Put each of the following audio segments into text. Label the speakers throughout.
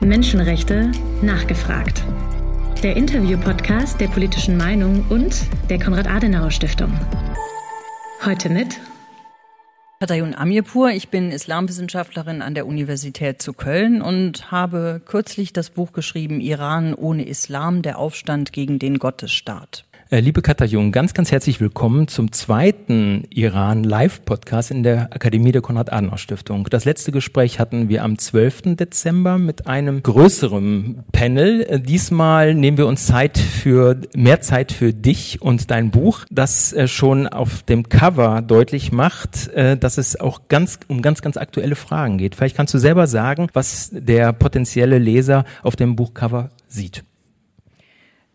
Speaker 1: Menschenrechte nachgefragt. Der Interview-Podcast der politischen Meinung und der Konrad-Adenauer-Stiftung. Heute mit
Speaker 2: Katayun Amirpur, ich bin Islamwissenschaftlerin an der Universität zu Köln und habe kürzlich das Buch geschrieben Iran ohne Islam, der Aufstand gegen den Gottesstaat.
Speaker 3: Äh, liebe Katha Jung, ganz, ganz herzlich willkommen zum zweiten Iran-Live-Podcast in der Akademie der Konrad-Adenauer-Stiftung. Das letzte Gespräch hatten wir am 12. Dezember mit einem größeren Panel. Äh, diesmal nehmen wir uns Zeit für, mehr Zeit für dich und dein Buch, das äh, schon auf dem Cover deutlich macht, dass es auch ganz, um ganz, ganz aktuelle Fragen geht. Vielleicht kannst du selber sagen, was der potenzielle Leser auf dem Buchcover sieht.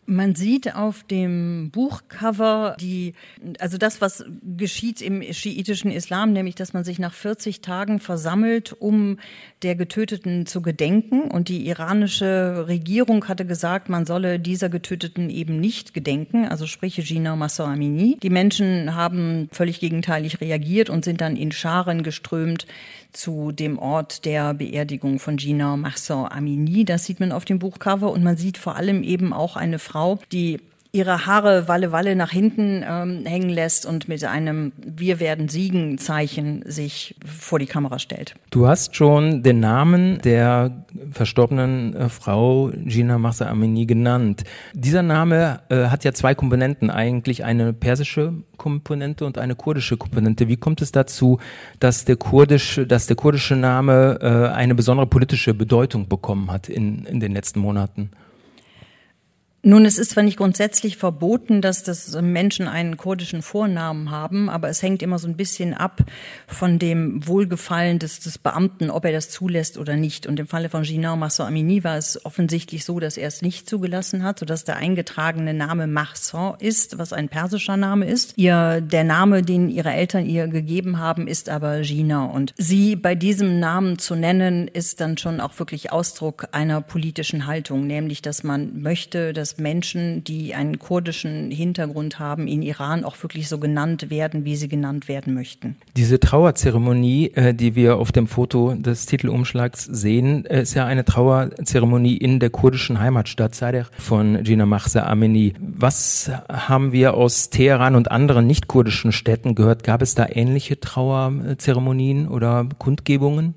Speaker 2: Man sieht auf dem Buchcover die, also das, was geschieht im schiitischen Islam, nämlich, dass man sich nach 40 Tagen versammelt, um der Getöteten zu gedenken. Und die iranische Regierung hatte gesagt, man solle dieser Getöteten eben nicht gedenken, also sprich Gina Massa Amini. Die Menschen haben völlig gegenteilig reagiert und sind dann in Scharen geströmt zu dem Ort der Beerdigung von Gina Massa Amini. Das sieht man auf dem Buchcover und man sieht vor allem eben auch eine Frau, die ihre Haare Walle Walle nach hinten ähm, hängen lässt und mit einem Wir werden siegen Zeichen sich vor die Kamera stellt.
Speaker 3: Du hast schon den Namen der verstorbenen äh, Frau Gina Massa Amini genannt. Dieser Name äh, hat ja zwei Komponenten, eigentlich eine persische Komponente und eine kurdische Komponente. Wie kommt es dazu, dass der kurdische, dass der kurdische Name äh, eine besondere politische Bedeutung bekommen hat in, in den letzten Monaten?
Speaker 2: Nun, es ist zwar nicht grundsätzlich verboten, dass das Menschen einen kurdischen Vornamen haben, aber es hängt immer so ein bisschen ab von dem Wohlgefallen des, des Beamten, ob er das zulässt oder nicht. Und im Falle von Gina Masson Amini war es offensichtlich so, dass er es nicht zugelassen hat, sodass der eingetragene Name Mahson ist, was ein persischer Name ist. Ihr, der Name, den ihre Eltern ihr gegeben haben, ist aber Gina. Und sie bei diesem Namen zu nennen, ist dann schon auch wirklich Ausdruck einer politischen Haltung, nämlich, dass man möchte, dass Menschen, die einen kurdischen Hintergrund haben, in Iran auch wirklich so genannt werden, wie sie genannt werden möchten.
Speaker 3: Diese Trauerzeremonie, äh, die wir auf dem Foto des Titelumschlags sehen, äh, ist ja eine Trauerzeremonie in der kurdischen Heimatstadt Sadr von Gina Mahsa Amini. Was haben wir aus Teheran und anderen nicht-kurdischen Städten gehört? Gab es da ähnliche Trauerzeremonien oder Kundgebungen?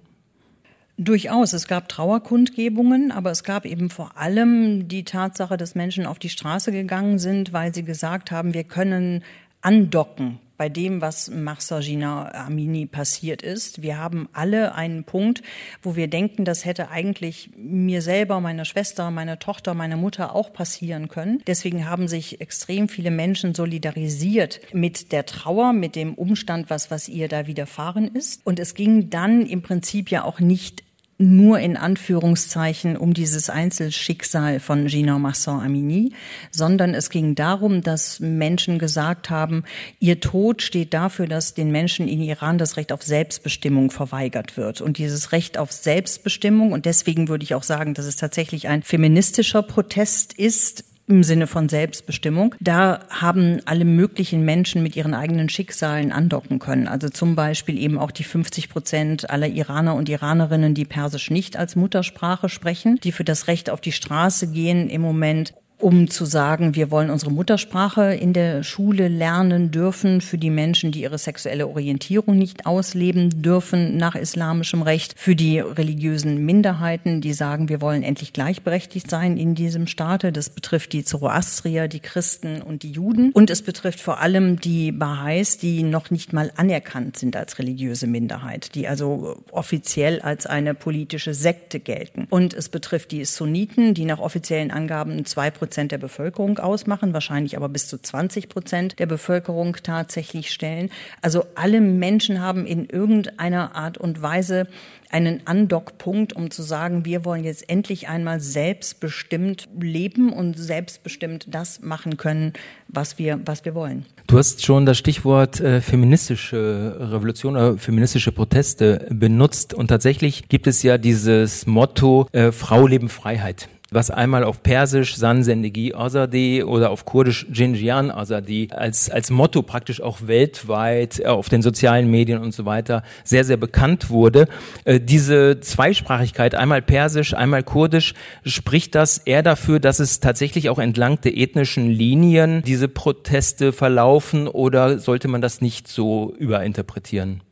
Speaker 2: Durchaus. Es gab Trauerkundgebungen, aber es gab eben vor allem die Tatsache, dass Menschen auf die Straße gegangen sind, weil sie gesagt haben, wir können andocken bei dem, was Marsagina Amini passiert ist. Wir haben alle einen Punkt, wo wir denken, das hätte eigentlich mir selber, meiner Schwester, meiner Tochter, meiner Mutter auch passieren können. Deswegen haben sich extrem viele Menschen solidarisiert mit der Trauer, mit dem Umstand, was, was ihr da widerfahren ist. Und es ging dann im Prinzip ja auch nicht nur in Anführungszeichen um dieses Einzelschicksal von Gina Masson Amini, sondern es ging darum, dass Menschen gesagt haben, ihr Tod steht dafür, dass den Menschen in Iran das Recht auf Selbstbestimmung verweigert wird. Und dieses Recht auf Selbstbestimmung, und deswegen würde ich auch sagen, dass es tatsächlich ein feministischer Protest ist, im Sinne von Selbstbestimmung. Da haben alle möglichen Menschen mit ihren eigenen Schicksalen andocken können. Also zum Beispiel eben auch die 50 Prozent aller Iraner und Iranerinnen, die Persisch nicht als Muttersprache sprechen, die für das Recht auf die Straße gehen im Moment um zu sagen, wir wollen unsere Muttersprache in der Schule lernen dürfen für die Menschen, die ihre sexuelle Orientierung nicht ausleben dürfen nach islamischem Recht, für die religiösen Minderheiten, die sagen, wir wollen endlich gleichberechtigt sein in diesem Staate. Das betrifft die Zoroastrier, die Christen und die Juden. Und es betrifft vor allem die Baha'is, die noch nicht mal anerkannt sind als religiöse Minderheit, die also offiziell als eine politische Sekte gelten. Und es betrifft die Sunniten, die nach offiziellen Angaben zwei Prozent der Bevölkerung ausmachen, wahrscheinlich aber bis zu 20 Prozent der Bevölkerung tatsächlich stellen. Also alle Menschen haben in irgendeiner Art und Weise einen Andockpunkt, um zu sagen, wir wollen jetzt endlich einmal selbstbestimmt leben und selbstbestimmt das machen können, was wir, was wir wollen.
Speaker 3: Du hast schon das Stichwort äh, feministische Revolution oder feministische Proteste benutzt und tatsächlich gibt es ja dieses Motto äh, Frau leben Freiheit was einmal auf Persisch San Zendegi Azadi oder auf Kurdisch Jinjian Azadi als, als Motto praktisch auch weltweit äh, auf den sozialen Medien und so weiter sehr, sehr bekannt wurde. Äh, diese Zweisprachigkeit, einmal Persisch, einmal Kurdisch, spricht das eher dafür, dass es tatsächlich auch entlang der ethnischen Linien diese Proteste verlaufen oder sollte man das nicht so überinterpretieren?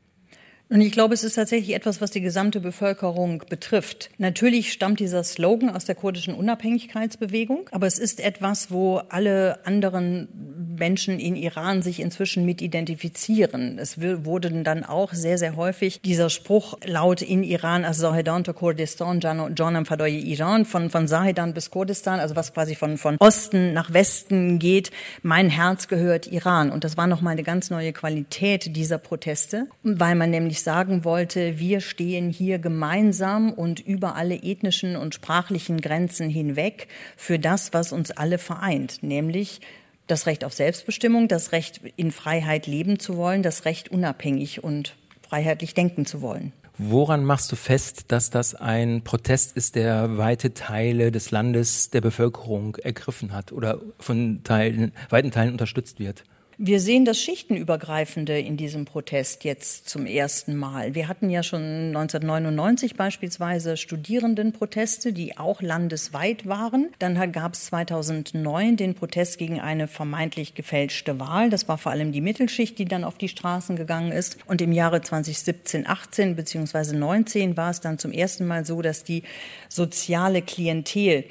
Speaker 2: Und ich glaube, es ist tatsächlich etwas, was die gesamte Bevölkerung betrifft. Natürlich stammt dieser Slogan aus der kurdischen Unabhängigkeitsbewegung, aber es ist etwas, wo alle anderen Menschen in Iran sich inzwischen mit identifizieren. Es wurde dann auch sehr, sehr häufig dieser Spruch laut in Iran, als Zahedan to Kurdistan, Janam Fadoye Iran, von, von Zahedan bis Kurdistan, also was quasi von, von Osten nach Westen geht. Mein Herz gehört Iran. Und das war nochmal eine ganz neue Qualität dieser Proteste, weil man nämlich eigentlich sagen wollte, wir stehen hier gemeinsam und über alle ethnischen und sprachlichen Grenzen hinweg für das, was uns alle vereint, nämlich das Recht auf Selbstbestimmung, das Recht in Freiheit leben zu wollen, das Recht unabhängig und freiheitlich denken zu wollen.
Speaker 3: Woran machst du fest, dass das ein Protest ist, der weite Teile des Landes, der Bevölkerung ergriffen hat oder von Teilen, weiten Teilen unterstützt wird?
Speaker 2: Wir sehen das Schichtenübergreifende in diesem Protest jetzt zum ersten Mal. Wir hatten ja schon 1999 beispielsweise Studierendenproteste, die auch landesweit waren. Dann gab es 2009 den Protest gegen eine vermeintlich gefälschte Wahl. Das war vor allem die Mittelschicht, die dann auf die Straßen gegangen ist. Und im Jahre 2017, 18 beziehungsweise 19 war es dann zum ersten Mal so, dass die soziale Klientel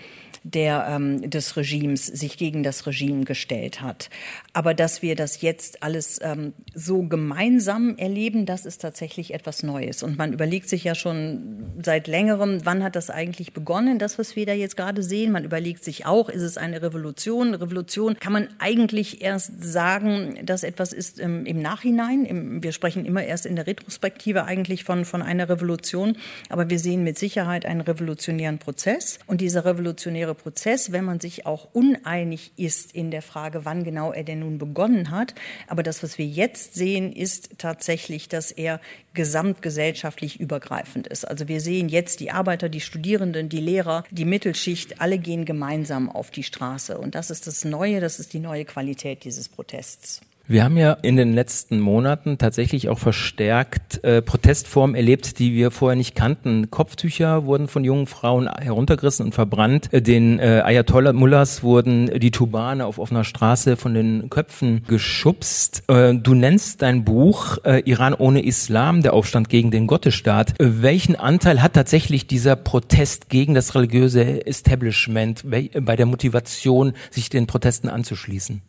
Speaker 2: der, ähm, des Regimes sich gegen das Regime gestellt hat. Aber dass wir das jetzt alles ähm, so gemeinsam erleben, das ist tatsächlich etwas Neues. Und man überlegt sich ja schon seit längerem, wann hat das eigentlich begonnen, das, was wir da jetzt gerade sehen. Man überlegt sich auch, ist es eine Revolution? Revolution kann man eigentlich erst sagen, dass etwas ist ähm, im Nachhinein. Im, wir sprechen immer erst in der Retrospektive eigentlich von, von einer Revolution. Aber wir sehen mit Sicherheit einen revolutionären Prozess. Und dieser revolutionäre Prozess, wenn man sich auch uneinig ist in der Frage, wann genau er denn nun begonnen hat. Aber das, was wir jetzt sehen, ist tatsächlich, dass er gesamtgesellschaftlich übergreifend ist. Also wir sehen jetzt die Arbeiter, die Studierenden, die Lehrer, die Mittelschicht, alle gehen gemeinsam auf die Straße. Und das ist das Neue, das ist die neue Qualität dieses Protests.
Speaker 3: Wir haben ja in den letzten Monaten tatsächlich auch verstärkt äh, Protestformen erlebt, die wir vorher nicht kannten. Kopftücher wurden von jungen Frauen heruntergerissen und verbrannt. Äh, den äh, Ayatollah Mullahs wurden die Tubane auf offener Straße von den Köpfen geschubst. Äh, du nennst dein Buch äh, Iran ohne Islam, der Aufstand gegen den Gottesstaat. Äh, welchen Anteil hat tatsächlich dieser Protest gegen das religiöse Establishment bei der Motivation, sich den Protesten anzuschließen?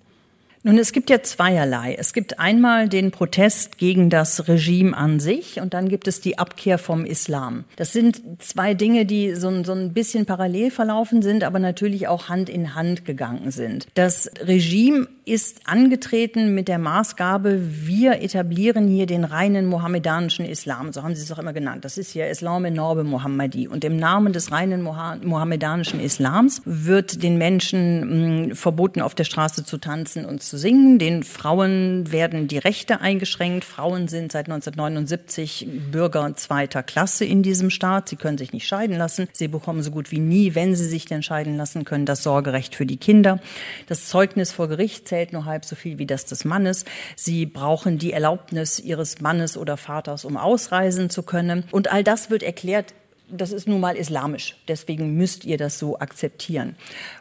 Speaker 2: Nun, es gibt ja zweierlei. Es gibt einmal den Protest gegen das Regime an sich und dann gibt es die Abkehr vom Islam. Das sind zwei Dinge, die so, so ein bisschen parallel verlaufen sind, aber natürlich auch Hand in Hand gegangen sind. Das Regime ist angetreten mit der Maßgabe, wir etablieren hier den reinen mohammedanischen Islam. So haben sie es auch immer genannt. Das ist ja Islam in Norbe Mohammadi. Und im Namen des reinen mohammedanischen Islams wird den Menschen mh, verboten, auf der Straße zu tanzen und zu singen. Den Frauen werden die Rechte eingeschränkt. Frauen sind seit 1979 Bürger zweiter Klasse in diesem Staat. Sie können sich nicht scheiden lassen. Sie bekommen so gut wie nie, wenn sie sich denn scheiden lassen können, das Sorgerecht für die Kinder. Das Zeugnis vor Gericht zählt nur halb so viel wie das des Mannes. Sie brauchen die Erlaubnis ihres Mannes oder Vaters, um ausreisen zu können. Und all das wird erklärt das ist nun mal islamisch. Deswegen müsst ihr das so akzeptieren.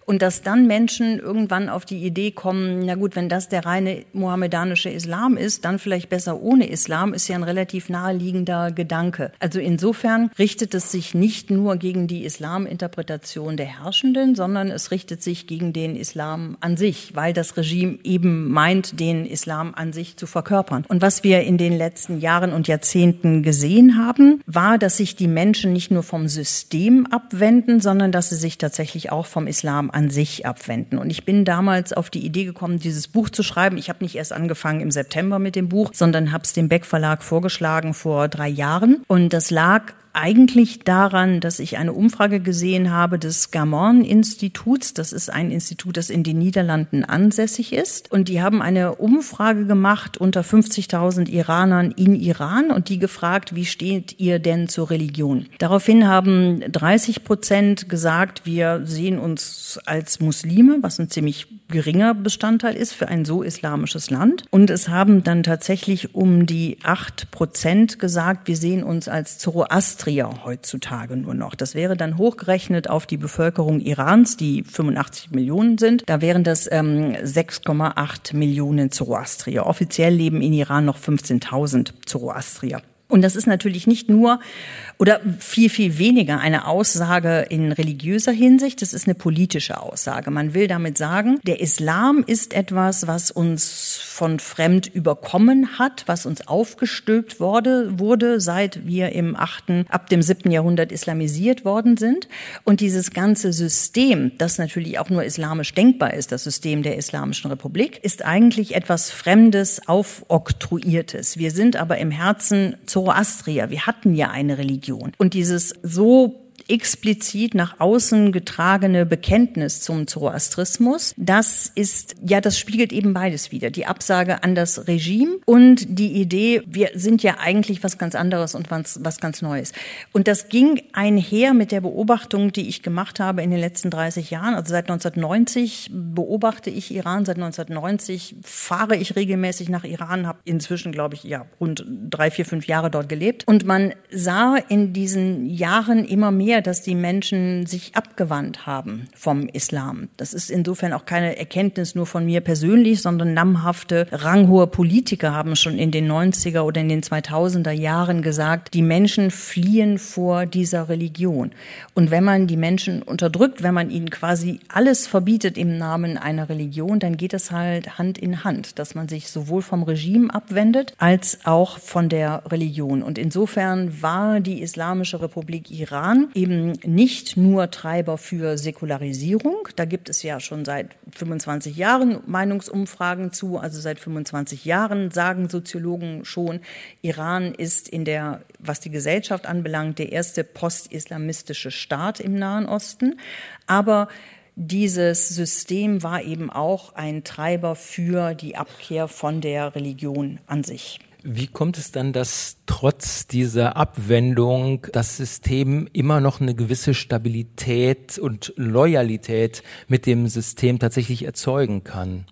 Speaker 2: Und dass dann Menschen irgendwann auf die Idee kommen, na gut, wenn das der reine mohammedanische Islam ist, dann vielleicht besser ohne Islam, ist ja ein relativ naheliegender Gedanke. Also insofern richtet es sich nicht nur gegen die Islaminterpretation der Herrschenden, sondern es richtet sich gegen den Islam an sich, weil das Regime eben meint, den Islam an sich zu verkörpern. Und was wir in den letzten Jahren und Jahrzehnten gesehen haben, war, dass sich die Menschen nicht nur vom System abwenden, sondern dass sie sich tatsächlich auch vom Islam an sich abwenden. Und ich bin damals auf die Idee gekommen, dieses Buch zu schreiben. Ich habe nicht erst angefangen im September mit dem Buch, sondern habe es dem Beck Verlag vorgeschlagen vor drei Jahren. Und das lag eigentlich daran, dass ich eine Umfrage gesehen habe des Gamon-Instituts. Das ist ein Institut, das in den Niederlanden ansässig ist. Und die haben eine Umfrage gemacht unter 50.000 Iranern in Iran und die gefragt, wie steht ihr denn zur Religion? Daraufhin haben 30 Prozent gesagt, wir sehen uns als Muslime, was ein ziemlich geringer Bestandteil ist für ein so islamisches Land. Und es haben dann tatsächlich um die acht Prozent gesagt, wir sehen uns als Zoroastrier heutzutage nur noch. Das wäre dann hochgerechnet auf die Bevölkerung Irans, die 85 Millionen sind. Da wären das ähm, 6,8 Millionen Zoroastrier. Offiziell leben in Iran noch 15.000 Zoroastrier. Und das ist natürlich nicht nur oder viel, viel weniger eine Aussage in religiöser Hinsicht. Das ist eine politische Aussage. Man will damit sagen, der Islam ist etwas, was uns von fremd überkommen hat, was uns aufgestülpt wurde, wurde, seit wir im achten, ab dem siebten Jahrhundert islamisiert worden sind. Und dieses ganze System, das natürlich auch nur islamisch denkbar ist, das System der Islamischen Republik, ist eigentlich etwas Fremdes, Aufoktroyiertes. Wir sind aber im Herzen Zoroastrier. Wir hatten ja eine Religion. Religion. Und dieses so explizit nach außen getragene Bekenntnis zum Zoroastrismus, das ist, ja, das spiegelt eben beides wieder. Die Absage an das Regime und die Idee, wir sind ja eigentlich was ganz anderes und was, was ganz Neues. Und das ging einher mit der Beobachtung, die ich gemacht habe in den letzten 30 Jahren. Also seit 1990 beobachte ich Iran, seit 1990 fahre ich regelmäßig nach Iran, habe inzwischen, glaube ich, ja, rund drei, vier, fünf Jahre dort gelebt. Und man sah in diesen Jahren immer mehr mehr, dass die Menschen sich abgewandt haben vom Islam. Das ist insofern auch keine Erkenntnis nur von mir persönlich, sondern namhafte, ranghohe Politiker haben schon in den 90er oder in den 2000er Jahren gesagt, die Menschen fliehen vor dieser Religion. Und wenn man die Menschen unterdrückt, wenn man ihnen quasi alles verbietet im Namen einer Religion, dann geht es halt Hand in Hand, dass man sich sowohl vom Regime abwendet als auch von der Religion. Und insofern war die Islamische Republik Iran eben nicht nur Treiber für Säkularisierung. Da gibt es ja schon seit 25 Jahren Meinungsumfragen zu. Also seit 25 Jahren sagen Soziologen schon, Iran ist in der, was die Gesellschaft anbelangt, der erste postislamistische Staat im Nahen Osten. Aber dieses System war eben auch ein Treiber für die Abkehr von der Religion an sich.
Speaker 3: Wie kommt es dann, dass trotz dieser Abwendung das System immer noch eine gewisse Stabilität und Loyalität mit dem System tatsächlich erzeugen kann?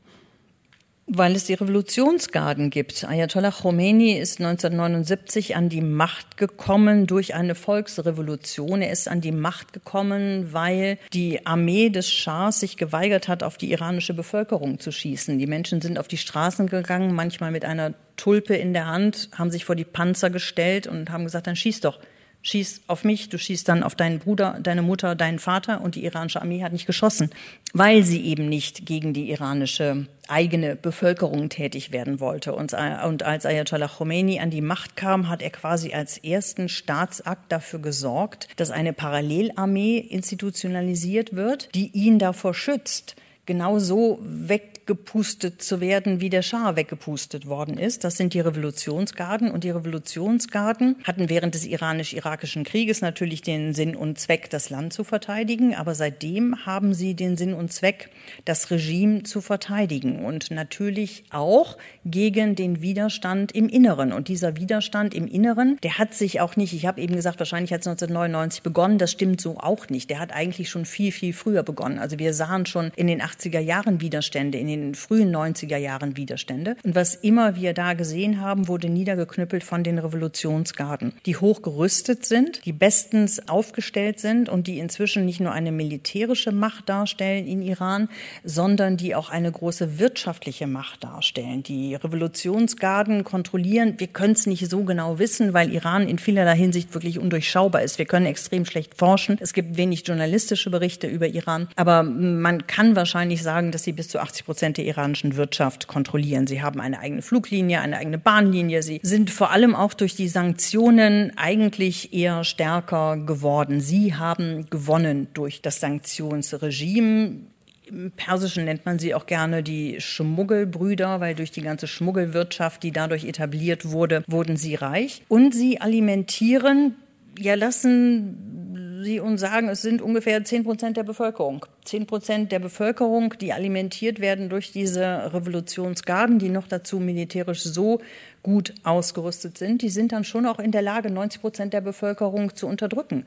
Speaker 2: Weil es die Revolutionsgarden gibt. Ayatollah Khomeini ist 1979 an die Macht gekommen durch eine Volksrevolution. Er ist an die Macht gekommen, weil die Armee des Schahs sich geweigert hat, auf die iranische Bevölkerung zu schießen. Die Menschen sind auf die Straßen gegangen, manchmal mit einer Tulpe in der Hand, haben sich vor die Panzer gestellt und haben gesagt, dann schieß doch schieß auf mich, du schießt dann auf deinen Bruder, deine Mutter, deinen Vater und die iranische Armee hat nicht geschossen, weil sie eben nicht gegen die iranische eigene Bevölkerung tätig werden wollte. Und, und als Ayatollah Khomeini an die Macht kam, hat er quasi als ersten Staatsakt dafür gesorgt, dass eine Parallelarmee institutionalisiert wird, die ihn davor schützt, genauso weg weggepustet zu werden, wie der Schah weggepustet worden ist. Das sind die Revolutionsgarden. Und die Revolutionsgarden hatten während des iranisch-irakischen Krieges natürlich den Sinn und Zweck, das Land zu verteidigen. Aber seitdem haben sie den Sinn und Zweck, das Regime zu verteidigen. Und natürlich auch gegen den Widerstand im Inneren. Und dieser Widerstand im Inneren, der hat sich auch nicht, ich habe eben gesagt, wahrscheinlich hat es 1999 begonnen. Das stimmt so auch nicht. Der hat eigentlich schon viel, viel früher begonnen. Also wir sahen schon in den 80er Jahren Widerstände, in den frühen 90er Jahren Widerstände. Und was immer wir da gesehen haben, wurde niedergeknüppelt von den Revolutionsgarden, die hoch gerüstet sind, die bestens aufgestellt sind und die inzwischen nicht nur eine militärische Macht darstellen in Iran, sondern die auch eine große wirtschaftliche Macht darstellen. Die Revolutionsgarden kontrollieren, wir können es nicht so genau wissen, weil Iran in vielerlei Hinsicht wirklich undurchschaubar ist. Wir können extrem schlecht forschen. Es gibt wenig journalistische Berichte über Iran, aber man kann wahrscheinlich sagen, dass sie bis zu 80 Prozent Prozent der iranischen Wirtschaft kontrollieren. Sie haben eine eigene Fluglinie, eine eigene Bahnlinie. Sie sind vor allem auch durch die Sanktionen eigentlich eher stärker geworden. Sie haben gewonnen durch das Sanktionsregime. Im Persischen nennt man sie auch gerne die Schmuggelbrüder, weil durch die ganze Schmuggelwirtschaft, die dadurch etabliert wurde, wurden sie reich. Und sie alimentieren ja, lassen Sie uns sagen, es sind ungefähr 10 Prozent der Bevölkerung. 10 Prozent der Bevölkerung, die alimentiert werden durch diese Revolutionsgarden, die noch dazu militärisch so gut ausgerüstet sind, die sind dann schon auch in der Lage, 90 Prozent der Bevölkerung zu unterdrücken.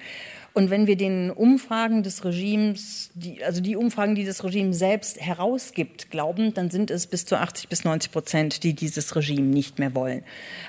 Speaker 2: Und wenn wir den Umfragen des Regimes, die, also die Umfragen, die das Regime selbst herausgibt, glauben, dann sind es bis zu 80 bis 90 Prozent, die dieses Regime nicht mehr wollen.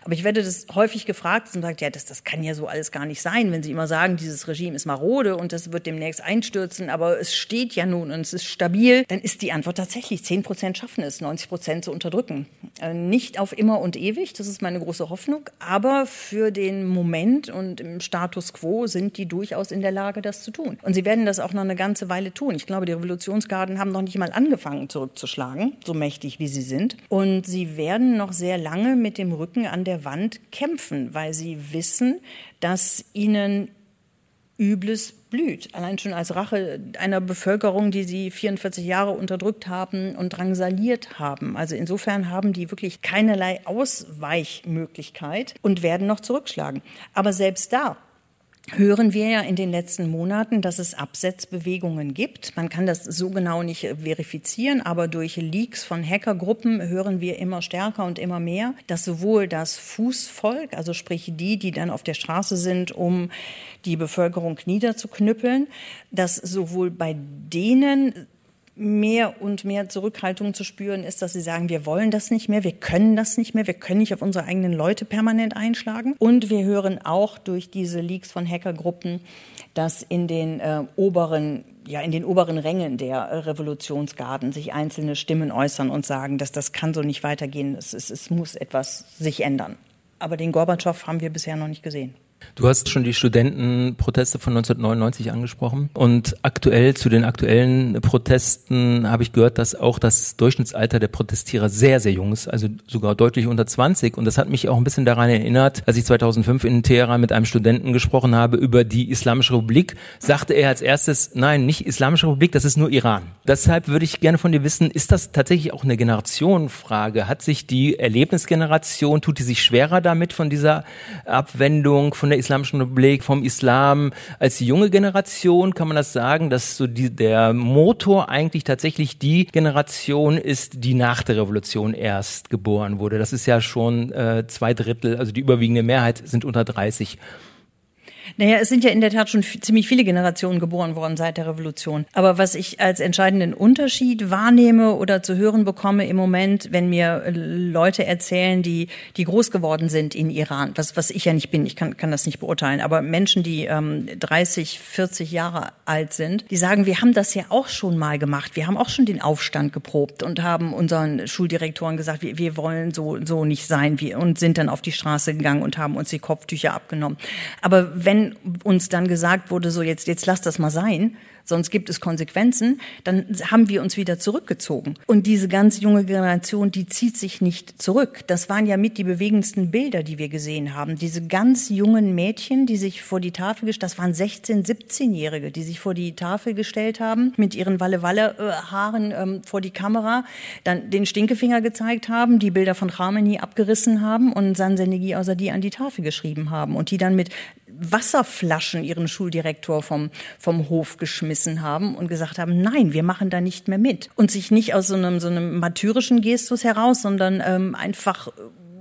Speaker 2: Aber ich werde das häufig gefragt und sagt, ja, das, das kann ja so alles gar nicht sein, wenn Sie immer sagen, dieses Regime ist marode und das wird demnächst einstürzen, aber es steht ja nun und es ist stabil, dann ist die Antwort tatsächlich, 10 Prozent schaffen es, 90 Prozent zu unterdrücken. Äh, nicht auf immer und ewig, das ist meine große Hoffnung, aber für den Moment und im Status quo sind die durchaus in der Lage, das zu tun. Und sie werden das auch noch eine ganze Weile tun. Ich glaube, die Revolutionsgarden haben noch nicht mal angefangen zurückzuschlagen, so mächtig wie sie sind. Und sie werden noch sehr lange mit dem Rücken an der Wand kämpfen, weil sie wissen, dass ihnen Übles blüht. Allein schon als Rache einer Bevölkerung, die sie 44 Jahre unterdrückt haben und drangsaliert haben. Also insofern haben die wirklich keinerlei Ausweichmöglichkeit und werden noch zurückschlagen. Aber selbst da hören wir ja in den letzten Monaten, dass es Absetzbewegungen gibt. Man kann das so genau nicht verifizieren, aber durch Leaks von Hackergruppen hören wir immer stärker und immer mehr, dass sowohl das Fußvolk, also sprich die, die dann auf der Straße sind, um die Bevölkerung niederzuknüppeln, dass sowohl bei denen mehr und mehr Zurückhaltung zu spüren ist, dass sie sagen, wir wollen das nicht mehr, wir können das nicht mehr, wir können nicht auf unsere eigenen Leute permanent einschlagen. Und wir hören auch durch diese Leaks von Hackergruppen, dass in den äh, oberen ja, in den oberen Rängen der Revolutionsgarden sich einzelne Stimmen äußern und sagen, dass das kann so nicht weitergehen, es, es, es muss etwas sich ändern. Aber den Gorbatschow haben wir bisher noch nicht gesehen.
Speaker 3: Du hast schon die Studentenproteste von 1999 angesprochen und aktuell zu den aktuellen Protesten habe ich gehört, dass auch das Durchschnittsalter der Protestierer sehr, sehr jung ist, also sogar deutlich unter 20 und das hat mich auch ein bisschen daran erinnert, als ich 2005 in Teheran mit einem Studenten gesprochen habe über die Islamische Republik, sagte er als erstes, nein, nicht Islamische Republik, das ist nur Iran. Deshalb würde ich gerne von dir wissen, ist das tatsächlich auch eine Generationenfrage? Hat sich die Erlebnisgeneration, tut die sich schwerer damit von dieser Abwendung, von der Islamischen Republik, vom Islam als junge Generation, kann man das sagen, dass so die, der Motor eigentlich tatsächlich die Generation ist, die nach der Revolution erst geboren wurde. Das ist ja schon äh, zwei Drittel, also die überwiegende Mehrheit sind unter 30.
Speaker 2: Naja, es sind ja in der Tat schon ziemlich viele Generationen geboren worden seit der Revolution. Aber was ich als entscheidenden Unterschied wahrnehme oder zu hören bekomme im Moment, wenn mir Leute erzählen, die, die groß geworden sind in Iran, was, was ich ja nicht bin, ich kann, kann das nicht beurteilen, aber Menschen, die ähm, 30, 40 Jahre alt sind, die sagen, wir haben das ja auch schon mal gemacht. Wir haben auch schon den Aufstand geprobt und haben unseren Schuldirektoren gesagt, wir, wir wollen so, so nicht sein wir, und sind dann auf die Straße gegangen und haben uns die Kopftücher abgenommen. Aber wenn wenn uns dann gesagt wurde, so jetzt, jetzt lass das mal sein, sonst gibt es Konsequenzen, dann haben wir uns wieder zurückgezogen. Und diese ganz junge Generation, die zieht sich nicht zurück. Das waren ja mit die bewegendsten Bilder, die wir gesehen haben. Diese ganz jungen Mädchen, die sich vor die Tafel gestellt, das waren 16, 17-Jährige, die sich vor die Tafel gestellt haben, mit ihren Walle-Walle-Haaren ähm, vor die Kamera, dann den Stinkefinger gezeigt haben, die Bilder von Khamenei abgerissen haben und Sansenegi die an die Tafel geschrieben haben und die dann mit Wasserflaschen ihren Schuldirektor vom, vom Hof geschmissen haben und gesagt haben, nein, wir machen da nicht mehr mit. Und sich nicht aus so einem, so einem martyrischen Gestus heraus, sondern ähm, einfach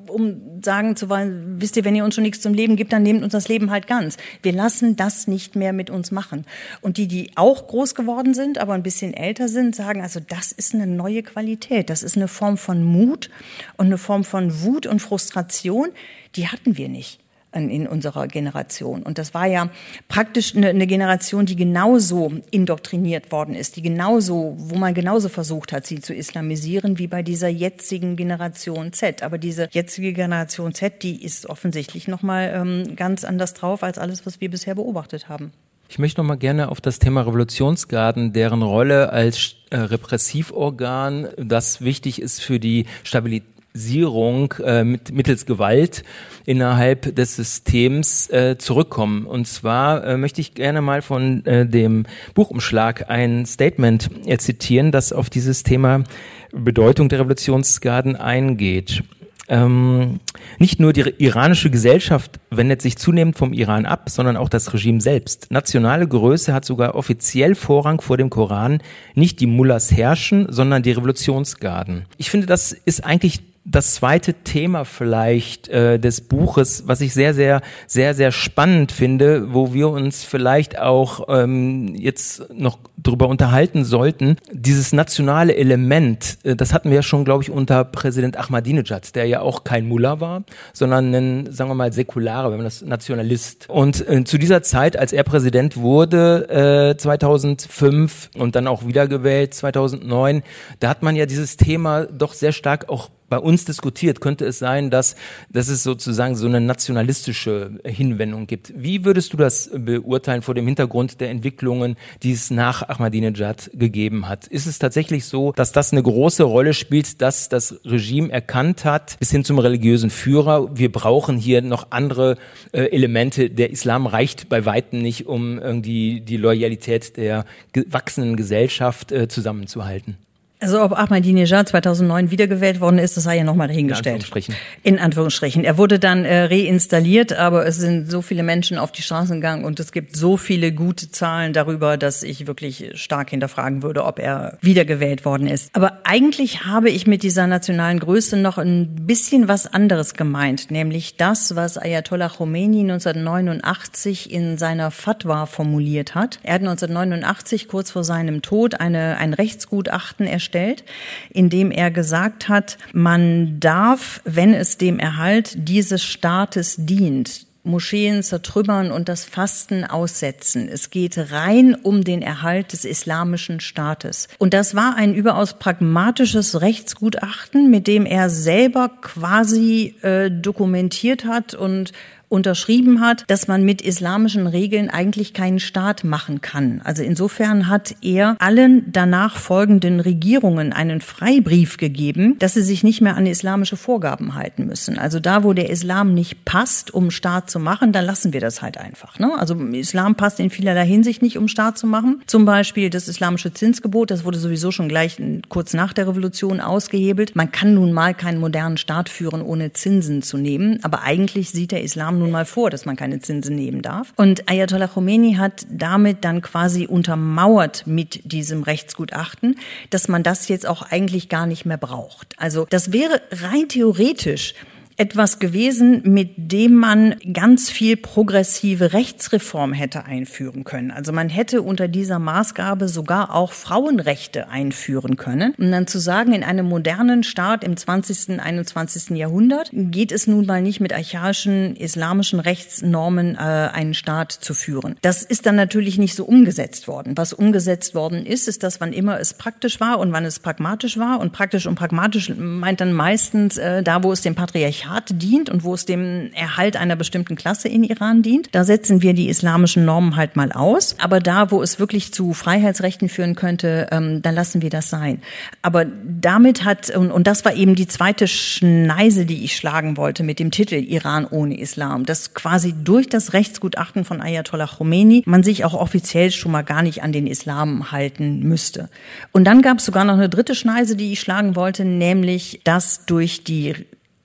Speaker 2: um sagen zu wollen, wisst ihr, wenn ihr uns schon nichts zum Leben gibt, dann nehmt uns das Leben halt ganz. Wir lassen das nicht mehr mit uns machen. Und die, die auch groß geworden sind, aber ein bisschen älter sind, sagen, also das ist eine neue Qualität. Das ist eine Form von Mut und eine Form von Wut und Frustration, die hatten wir nicht in unserer Generation. Und das war ja praktisch eine, Generation, die genauso indoktriniert worden ist, die genauso, wo man genauso versucht hat, sie zu islamisieren, wie bei dieser jetzigen Generation Z. Aber diese jetzige Generation Z, die ist offensichtlich nochmal ähm, ganz anders drauf als alles, was wir bisher beobachtet haben.
Speaker 3: Ich möchte noch mal gerne auf das Thema Revolutionsgarden, deren Rolle als äh, Repressivorgan, das wichtig ist für die Stabilität Sierung äh, mit, mittels Gewalt innerhalb des Systems äh, zurückkommen. Und zwar äh, möchte ich gerne mal von äh, dem Buchumschlag ein Statement äh, zitieren, das auf dieses Thema Bedeutung der Revolutionsgarden eingeht. Ähm, nicht nur die iranische Gesellschaft wendet sich zunehmend vom Iran ab, sondern auch das Regime selbst. Nationale Größe hat sogar offiziell Vorrang vor dem Koran. Nicht die Mullahs herrschen, sondern die Revolutionsgarden. Ich finde, das ist eigentlich das zweite Thema vielleicht äh, des Buches, was ich sehr, sehr, sehr, sehr spannend finde, wo wir uns vielleicht auch ähm, jetzt noch drüber unterhalten sollten. Dieses nationale Element, äh, das hatten wir ja schon, glaube ich, unter Präsident Ahmadinejad, der ja auch kein Mullah war, sondern ein, sagen wir mal, säkularer, wenn man das Nationalist. Und äh, zu dieser Zeit, als er Präsident wurde, äh, 2005 und dann auch wiedergewählt 2009, da hat man ja dieses Thema doch sehr stark auch bei uns diskutiert, könnte es sein, dass, dass es sozusagen so eine nationalistische Hinwendung gibt. Wie würdest du das beurteilen vor dem Hintergrund der Entwicklungen, die es nach Ahmadinejad gegeben hat? Ist es tatsächlich so, dass das eine große Rolle spielt, dass das Regime erkannt hat, bis hin zum religiösen Führer, wir brauchen hier noch andere äh, Elemente. Der Islam reicht bei weitem nicht, um irgendwie die Loyalität der gewachsenen Gesellschaft äh, zusammenzuhalten.
Speaker 2: Also ob Ahmadinejad 2009 wiedergewählt worden ist, das sei ja nochmal dahingestellt. In
Speaker 3: Anführungsstrichen.
Speaker 2: In Anführungsstrichen. Er wurde dann äh, reinstalliert, aber es sind so viele Menschen auf die Straßen gegangen und es gibt so viele gute Zahlen darüber, dass ich wirklich stark hinterfragen würde, ob er wiedergewählt worden ist. Aber eigentlich habe ich mit dieser nationalen Größe noch ein bisschen was anderes gemeint, nämlich das, was Ayatollah Khomeini 1989 in seiner Fatwa formuliert hat. Er hat 1989 kurz vor seinem Tod eine, ein Rechtsgutachten erstellt gestellt, indem er gesagt hat, man darf, wenn es dem Erhalt dieses Staates dient, Moscheen zertrümmern und das Fasten aussetzen. Es geht rein um den Erhalt des islamischen Staates. Und das war ein überaus pragmatisches Rechtsgutachten, mit dem er selber quasi äh, dokumentiert hat und unterschrieben hat, dass man mit islamischen Regeln eigentlich keinen Staat machen kann. Also insofern hat er allen danach folgenden Regierungen einen Freibrief gegeben, dass sie sich nicht mehr an islamische Vorgaben halten müssen. Also da, wo der Islam nicht passt, um Staat zu machen, da lassen wir das halt einfach. Ne? Also Islam passt in vielerlei Hinsicht nicht, um Staat zu machen. Zum Beispiel das islamische Zinsgebot, das wurde sowieso schon gleich kurz nach der Revolution ausgehebelt. Man kann nun mal keinen modernen Staat führen, ohne Zinsen zu nehmen. Aber eigentlich sieht der Islam nun mal vor, dass man keine Zinsen nehmen darf. Und Ayatollah Khomeini hat damit dann quasi untermauert mit diesem Rechtsgutachten, dass man das jetzt auch eigentlich gar nicht mehr braucht. Also das wäre rein theoretisch etwas gewesen, mit dem man ganz viel progressive Rechtsreform hätte einführen können. Also man hätte unter dieser Maßgabe sogar auch Frauenrechte einführen können. Um dann zu sagen, in einem modernen Staat im 20., 21. Jahrhundert geht es nun mal nicht mit archaischen islamischen Rechtsnormen äh, einen Staat zu führen. Das ist dann natürlich nicht so umgesetzt worden. Was umgesetzt worden ist, ist, dass wann immer es praktisch war und wann es pragmatisch war und praktisch und pragmatisch meint dann meistens äh, da, wo es dem Patriarchat Patriarchat dient und wo es dem Erhalt einer bestimmten Klasse in Iran dient. Da setzen wir die islamischen Normen halt mal aus. Aber da, wo es wirklich zu Freiheitsrechten führen könnte, ähm, dann lassen wir das sein. Aber damit hat, und, und das war eben die zweite Schneise, die ich schlagen wollte mit dem Titel Iran ohne Islam, dass quasi durch das Rechtsgutachten von Ayatollah Khomeini man sich auch offiziell schon mal gar nicht an den Islam halten müsste. Und dann gab es sogar noch eine dritte Schneise, die ich schlagen wollte, nämlich dass durch die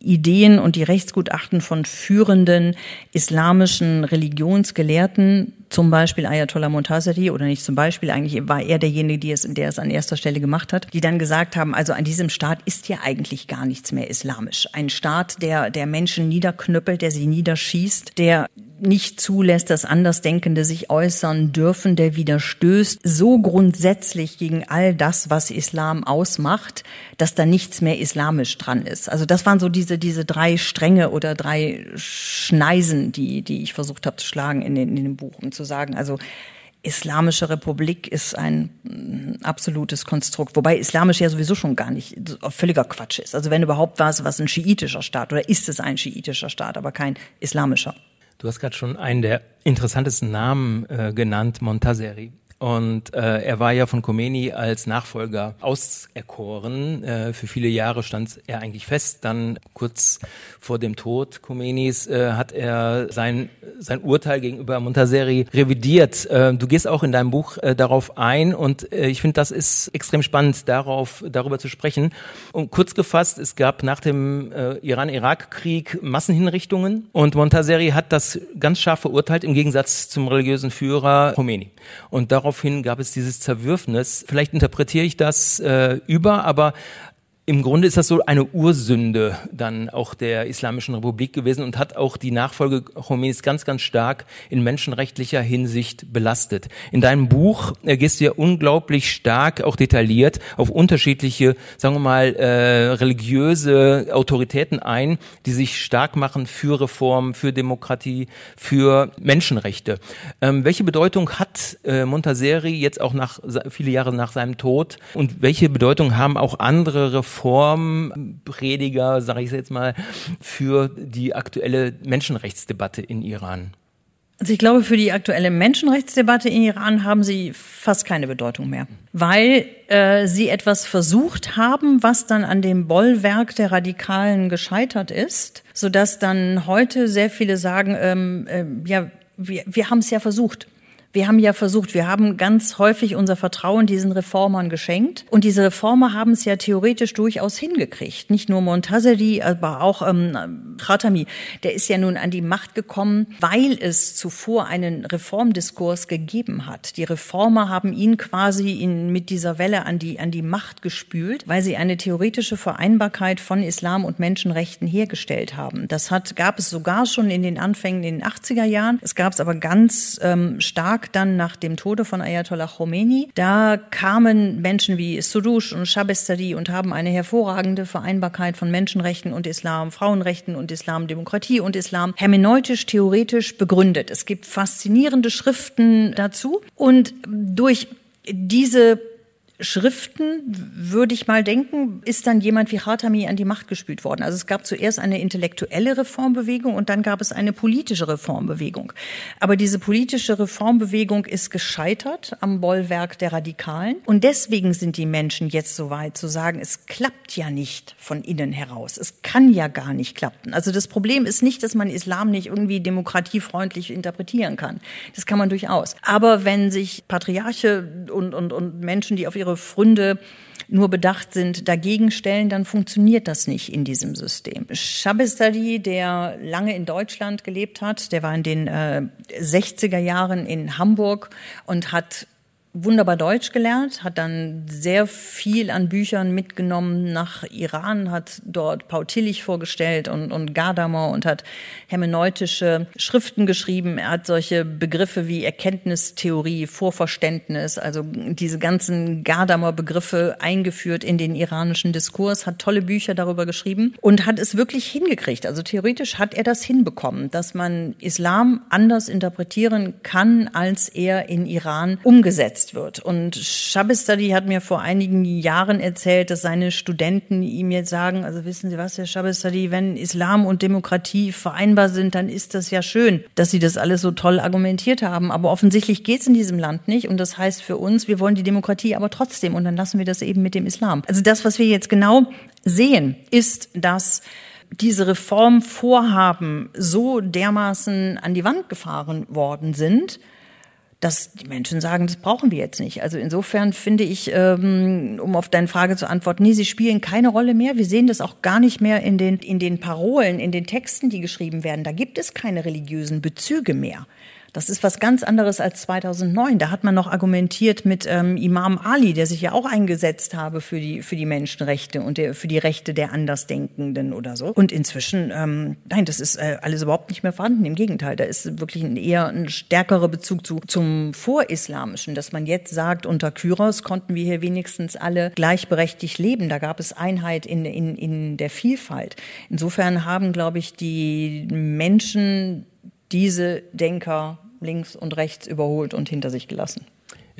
Speaker 2: Ideen und die Rechtsgutachten von führenden islamischen Religionsgelehrten, zum Beispiel Ayatollah Montazeri oder nicht zum Beispiel, eigentlich war er derjenige, der es, der es an erster Stelle gemacht hat, die dann gesagt haben, also an diesem Staat ist ja eigentlich gar nichts mehr islamisch. Ein Staat, der, der Menschen niederknüppelt, der sie niederschießt, der nicht zulässt, dass Andersdenkende sich äußern dürfen, der widerstößt so grundsätzlich gegen all das, was Islam ausmacht, dass da nichts mehr islamisch dran ist. Also das waren so diese, diese drei Stränge oder drei Schneisen, die, die ich versucht habe zu schlagen in, den, in dem Buch, um zu sagen, also Islamische Republik ist ein mm, absolutes Konstrukt, wobei islamisch ja sowieso schon gar nicht völliger Quatsch ist. Also wenn überhaupt war es was ein schiitischer Staat oder ist es ein schiitischer Staat, aber kein islamischer.
Speaker 3: Du hast gerade schon einen der interessantesten Namen äh, genannt, Montazeri. Und äh, er war ja von Khomeini als Nachfolger auserkoren. Äh, für viele Jahre stand er eigentlich fest. Dann kurz vor dem Tod Khomeinis äh, hat er sein, sein Urteil gegenüber Montaseri revidiert. Äh, du gehst auch in deinem Buch äh, darauf ein und äh, ich finde, das ist extrem spannend, darauf, darüber zu sprechen. Und kurz gefasst, es gab nach dem äh, Iran-Irak-Krieg Massenhinrichtungen und Montaseri hat das ganz scharf verurteilt im Gegensatz zum religiösen Führer Khomeini. Und darauf daraufhin gab es dieses Zerwürfnis. Vielleicht interpretiere ich das äh, über, aber im Grunde ist das so eine Ursünde dann auch der Islamischen Republik gewesen und hat auch die Nachfolge Khomeinis ganz, ganz stark in menschenrechtlicher Hinsicht belastet. In deinem Buch äh, gehst du ja unglaublich stark, auch detailliert, auf unterschiedliche, sagen wir mal, äh, religiöse Autoritäten ein, die sich stark machen für Reform, für Demokratie, für Menschenrechte. Ähm, welche Bedeutung hat äh, Montaseri jetzt auch nach viele Jahre nach seinem Tod und welche Bedeutung haben auch andere Reformen Reformprediger, sage ich jetzt mal, für die aktuelle Menschenrechtsdebatte in Iran?
Speaker 2: Also ich glaube, für die aktuelle Menschenrechtsdebatte in Iran haben sie fast keine Bedeutung mehr, weil äh, sie etwas versucht haben, was dann an dem Bollwerk der Radikalen gescheitert ist, sodass dann heute sehr viele sagen, ähm, äh, ja, wir, wir haben es ja versucht. Wir haben ja versucht, wir haben ganz häufig unser Vertrauen diesen Reformern geschenkt. Und diese Reformer haben es ja theoretisch durchaus hingekriegt. Nicht nur Montazeri, aber auch ähm, Khatami. Der ist ja nun an die Macht gekommen, weil es zuvor einen Reformdiskurs gegeben hat. Die Reformer haben ihn quasi in, mit dieser Welle an die, an die Macht gespült, weil sie eine theoretische Vereinbarkeit von Islam und Menschenrechten hergestellt haben. Das hat, gab es sogar schon in den Anfängen in den 80er Jahren. Es gab es aber ganz ähm, stark Tag dann nach dem Tode von Ayatollah Khomeini. Da kamen Menschen wie Surush und Shabestari und haben eine hervorragende Vereinbarkeit von Menschenrechten und Islam, Frauenrechten und Islam, Demokratie und Islam hermeneutisch, theoretisch begründet. Es gibt faszinierende Schriften dazu und durch diese Schriften, würde ich mal denken, ist dann jemand wie Khatami an die Macht gespült worden. Also es gab zuerst eine intellektuelle Reformbewegung und dann gab es eine politische Reformbewegung. Aber diese politische Reformbewegung ist gescheitert am Bollwerk der Radikalen. Und deswegen sind die Menschen jetzt so weit zu sagen, es klappt ja nicht von innen heraus. Es kann ja gar nicht klappen. Also das Problem ist nicht, dass man Islam nicht irgendwie demokratiefreundlich interpretieren kann. Das kann man durchaus. Aber wenn sich Patriarche und, und, und Menschen, die auf ihre ihre Fründe nur bedacht sind, dagegen stellen, dann funktioniert das nicht in diesem System. Shabestari, der lange in Deutschland gelebt hat, der war in den äh, 60er Jahren in Hamburg und hat wunderbar Deutsch gelernt, hat dann sehr viel an Büchern mitgenommen nach Iran, hat dort Paul Tillich vorgestellt und, und Gadamer und hat hermeneutische Schriften geschrieben. Er hat solche Begriffe wie Erkenntnistheorie, Vorverständnis, also diese ganzen Gadamer Begriffe eingeführt in den iranischen Diskurs, hat tolle Bücher darüber geschrieben und hat es wirklich hingekriegt. Also theoretisch hat er das hinbekommen, dass man Islam anders interpretieren kann, als er in Iran umgesetzt umgesetzt wird. Und Shabistadi hat mir vor einigen Jahren erzählt, dass seine Studenten ihm jetzt sagen, also wissen Sie was, Herr Shabistadi, wenn Islam und Demokratie vereinbar sind, dann ist das ja schön, dass Sie das alles so toll argumentiert haben. Aber offensichtlich geht es in diesem Land nicht. Und das heißt für uns, wir wollen die Demokratie aber trotzdem. Und dann lassen wir das eben mit dem Islam. Also das, was wir jetzt genau sehen, ist, dass diese Reformvorhaben so dermaßen an die Wand gefahren worden sind, dass die Menschen sagen, das brauchen wir jetzt nicht. Also insofern finde ich, ähm, um auf deine Frage zu antworten, nee, sie spielen keine Rolle mehr. Wir sehen das auch gar nicht mehr in den, in den Parolen, in den Texten, die geschrieben werden. Da gibt es keine religiösen Bezüge mehr. Das ist was ganz anderes als 2009. Da hat man noch argumentiert mit ähm, Imam Ali, der sich ja auch eingesetzt habe für die, für die Menschenrechte und der, für die Rechte der Andersdenkenden oder so. Und inzwischen, ähm, nein, das ist äh, alles überhaupt nicht mehr vorhanden. Im Gegenteil, da ist wirklich ein, eher ein stärkerer Bezug zu, zum Vorislamischen, dass man jetzt sagt, unter Kyros konnten wir hier wenigstens alle gleichberechtigt leben. Da gab es Einheit in, in, in der Vielfalt. Insofern haben, glaube ich, die Menschen diese Denker links und rechts überholt und hinter sich gelassen.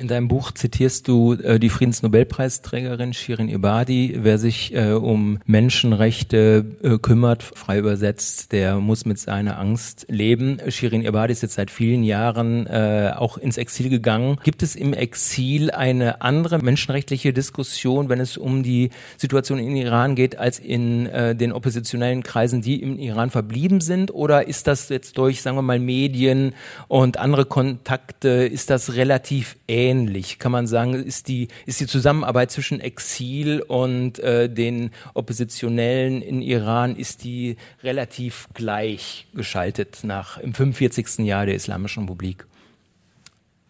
Speaker 3: In deinem Buch zitierst du äh, die Friedensnobelpreisträgerin Shirin Ebadi. Wer sich äh, um Menschenrechte äh, kümmert, frei übersetzt, der muss mit seiner Angst leben. Shirin Ebadi ist jetzt seit vielen Jahren äh, auch ins Exil gegangen. Gibt es im Exil eine andere menschenrechtliche Diskussion, wenn es um die Situation in Iran geht, als in äh, den oppositionellen Kreisen, die im Iran verblieben sind? Oder ist das jetzt durch, sagen wir mal, Medien und andere Kontakte, ist das relativ ähnlich? Ähnlich. Kann man sagen, ist die, ist die Zusammenarbeit zwischen Exil und äh, den Oppositionellen in Iran, ist die relativ gleich geschaltet nach im 45. Jahr der Islamischen Republik?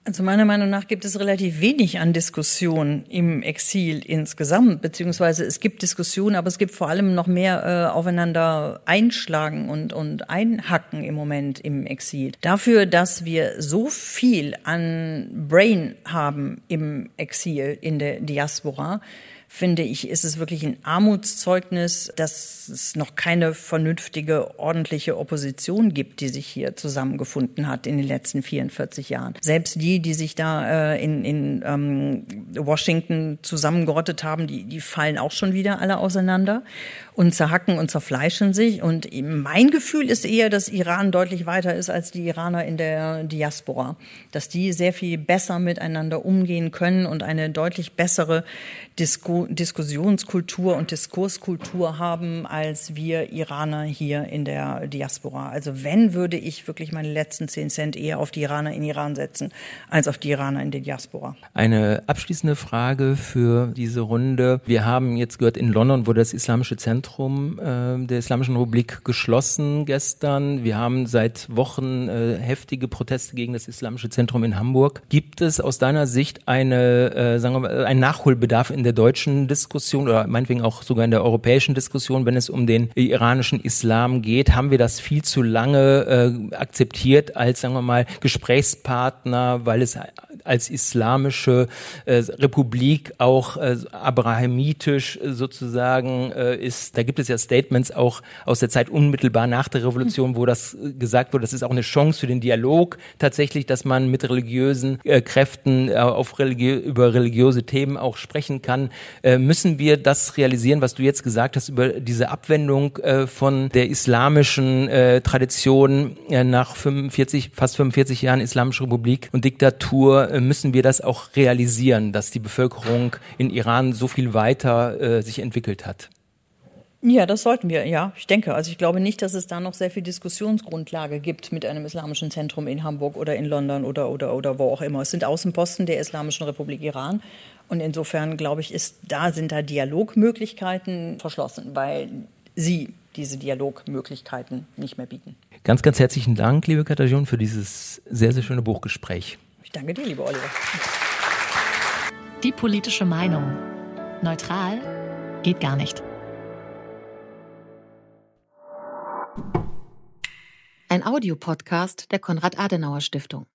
Speaker 2: Also meiner Meinung nach gibt es relativ wenig an Diskussion im Exil insgesamt, beziehungsweise es gibt Diskussionen, aber es gibt vor allem noch mehr äh, aufeinander einschlagen und, und einhacken im Moment im Exil. Dafür, dass wir so viel an Brain haben im Exil, in der Diaspora, finde ich, ist es wirklich ein Armutszeugnis, dass es noch keine vernünftige, ordentliche Opposition gibt, die sich hier zusammengefunden hat in den letzten 44 Jahren. Selbst die, die sich da äh, in, in ähm, Washington zusammengerottet haben, die, die fallen auch schon wieder alle auseinander und zerhacken und zerfleischen sich. Und mein Gefühl ist eher, dass Iran deutlich weiter ist als die Iraner in der Diaspora. Dass die sehr viel besser miteinander umgehen können und eine deutlich bessere Disku Diskussionskultur und Diskurskultur haben als wir Iraner hier in der Diaspora. Also wenn, würde ich wirklich meine letzten zehn Cent eher auf die Iraner in Iran setzen, als auf die Iraner in der Diaspora.
Speaker 3: Eine abschließende Frage für diese Runde. Wir haben jetzt gehört, in London wurde das Islamische Zentrum äh, der Islamischen Republik geschlossen gestern. Wir haben seit Wochen äh, heftige Proteste gegen das Islamische Zentrum in Hamburg. Gibt es aus deiner Sicht eine, äh, sagen wir mal, einen Nachholbedarf in der deutschen Diskussion oder meinetwegen auch sogar in der europäischen Diskussion, wenn es um den iranischen Islam geht? Haben wir das viel zu lange äh, akzeptiert als, sagen wir mal, Gesprächspartner, weil es als islamische äh, Republik auch äh, abrahamitisch sozusagen äh, ist da gibt es ja Statements auch aus der Zeit unmittelbar nach der Revolution, wo das äh, gesagt wurde, das ist auch eine Chance für den Dialog tatsächlich, dass man mit religiösen äh, Kräften äh, auf religiö über religiöse Themen auch sprechen kann. Äh, müssen wir das realisieren, was du jetzt gesagt hast über diese Abwendung äh, von der islamischen äh, Tradition nach 45, fast 45 Jahren Islamische Republik und Diktatur, müssen wir das auch realisieren, dass die Bevölkerung in Iran so viel weiter sich entwickelt hat?
Speaker 2: Ja, das sollten wir, ja. Ich denke, also ich glaube nicht, dass es da noch sehr viel Diskussionsgrundlage gibt mit einem islamischen Zentrum in Hamburg oder in London oder, oder, oder wo auch immer. Es sind Außenposten der Islamischen Republik Iran. Und insofern, glaube ich, ist, da sind da Dialogmöglichkeiten verschlossen, weil sie diese Dialogmöglichkeiten nicht mehr bieten.
Speaker 3: Ganz, ganz herzlichen Dank, liebe Katharina, für dieses sehr, sehr schöne Buchgespräch.
Speaker 2: Danke dir, liebe Oliver.
Speaker 1: Die politische Meinung. Neutral geht gar nicht.
Speaker 4: Ein Audiopodcast der Konrad-Adenauer-Stiftung.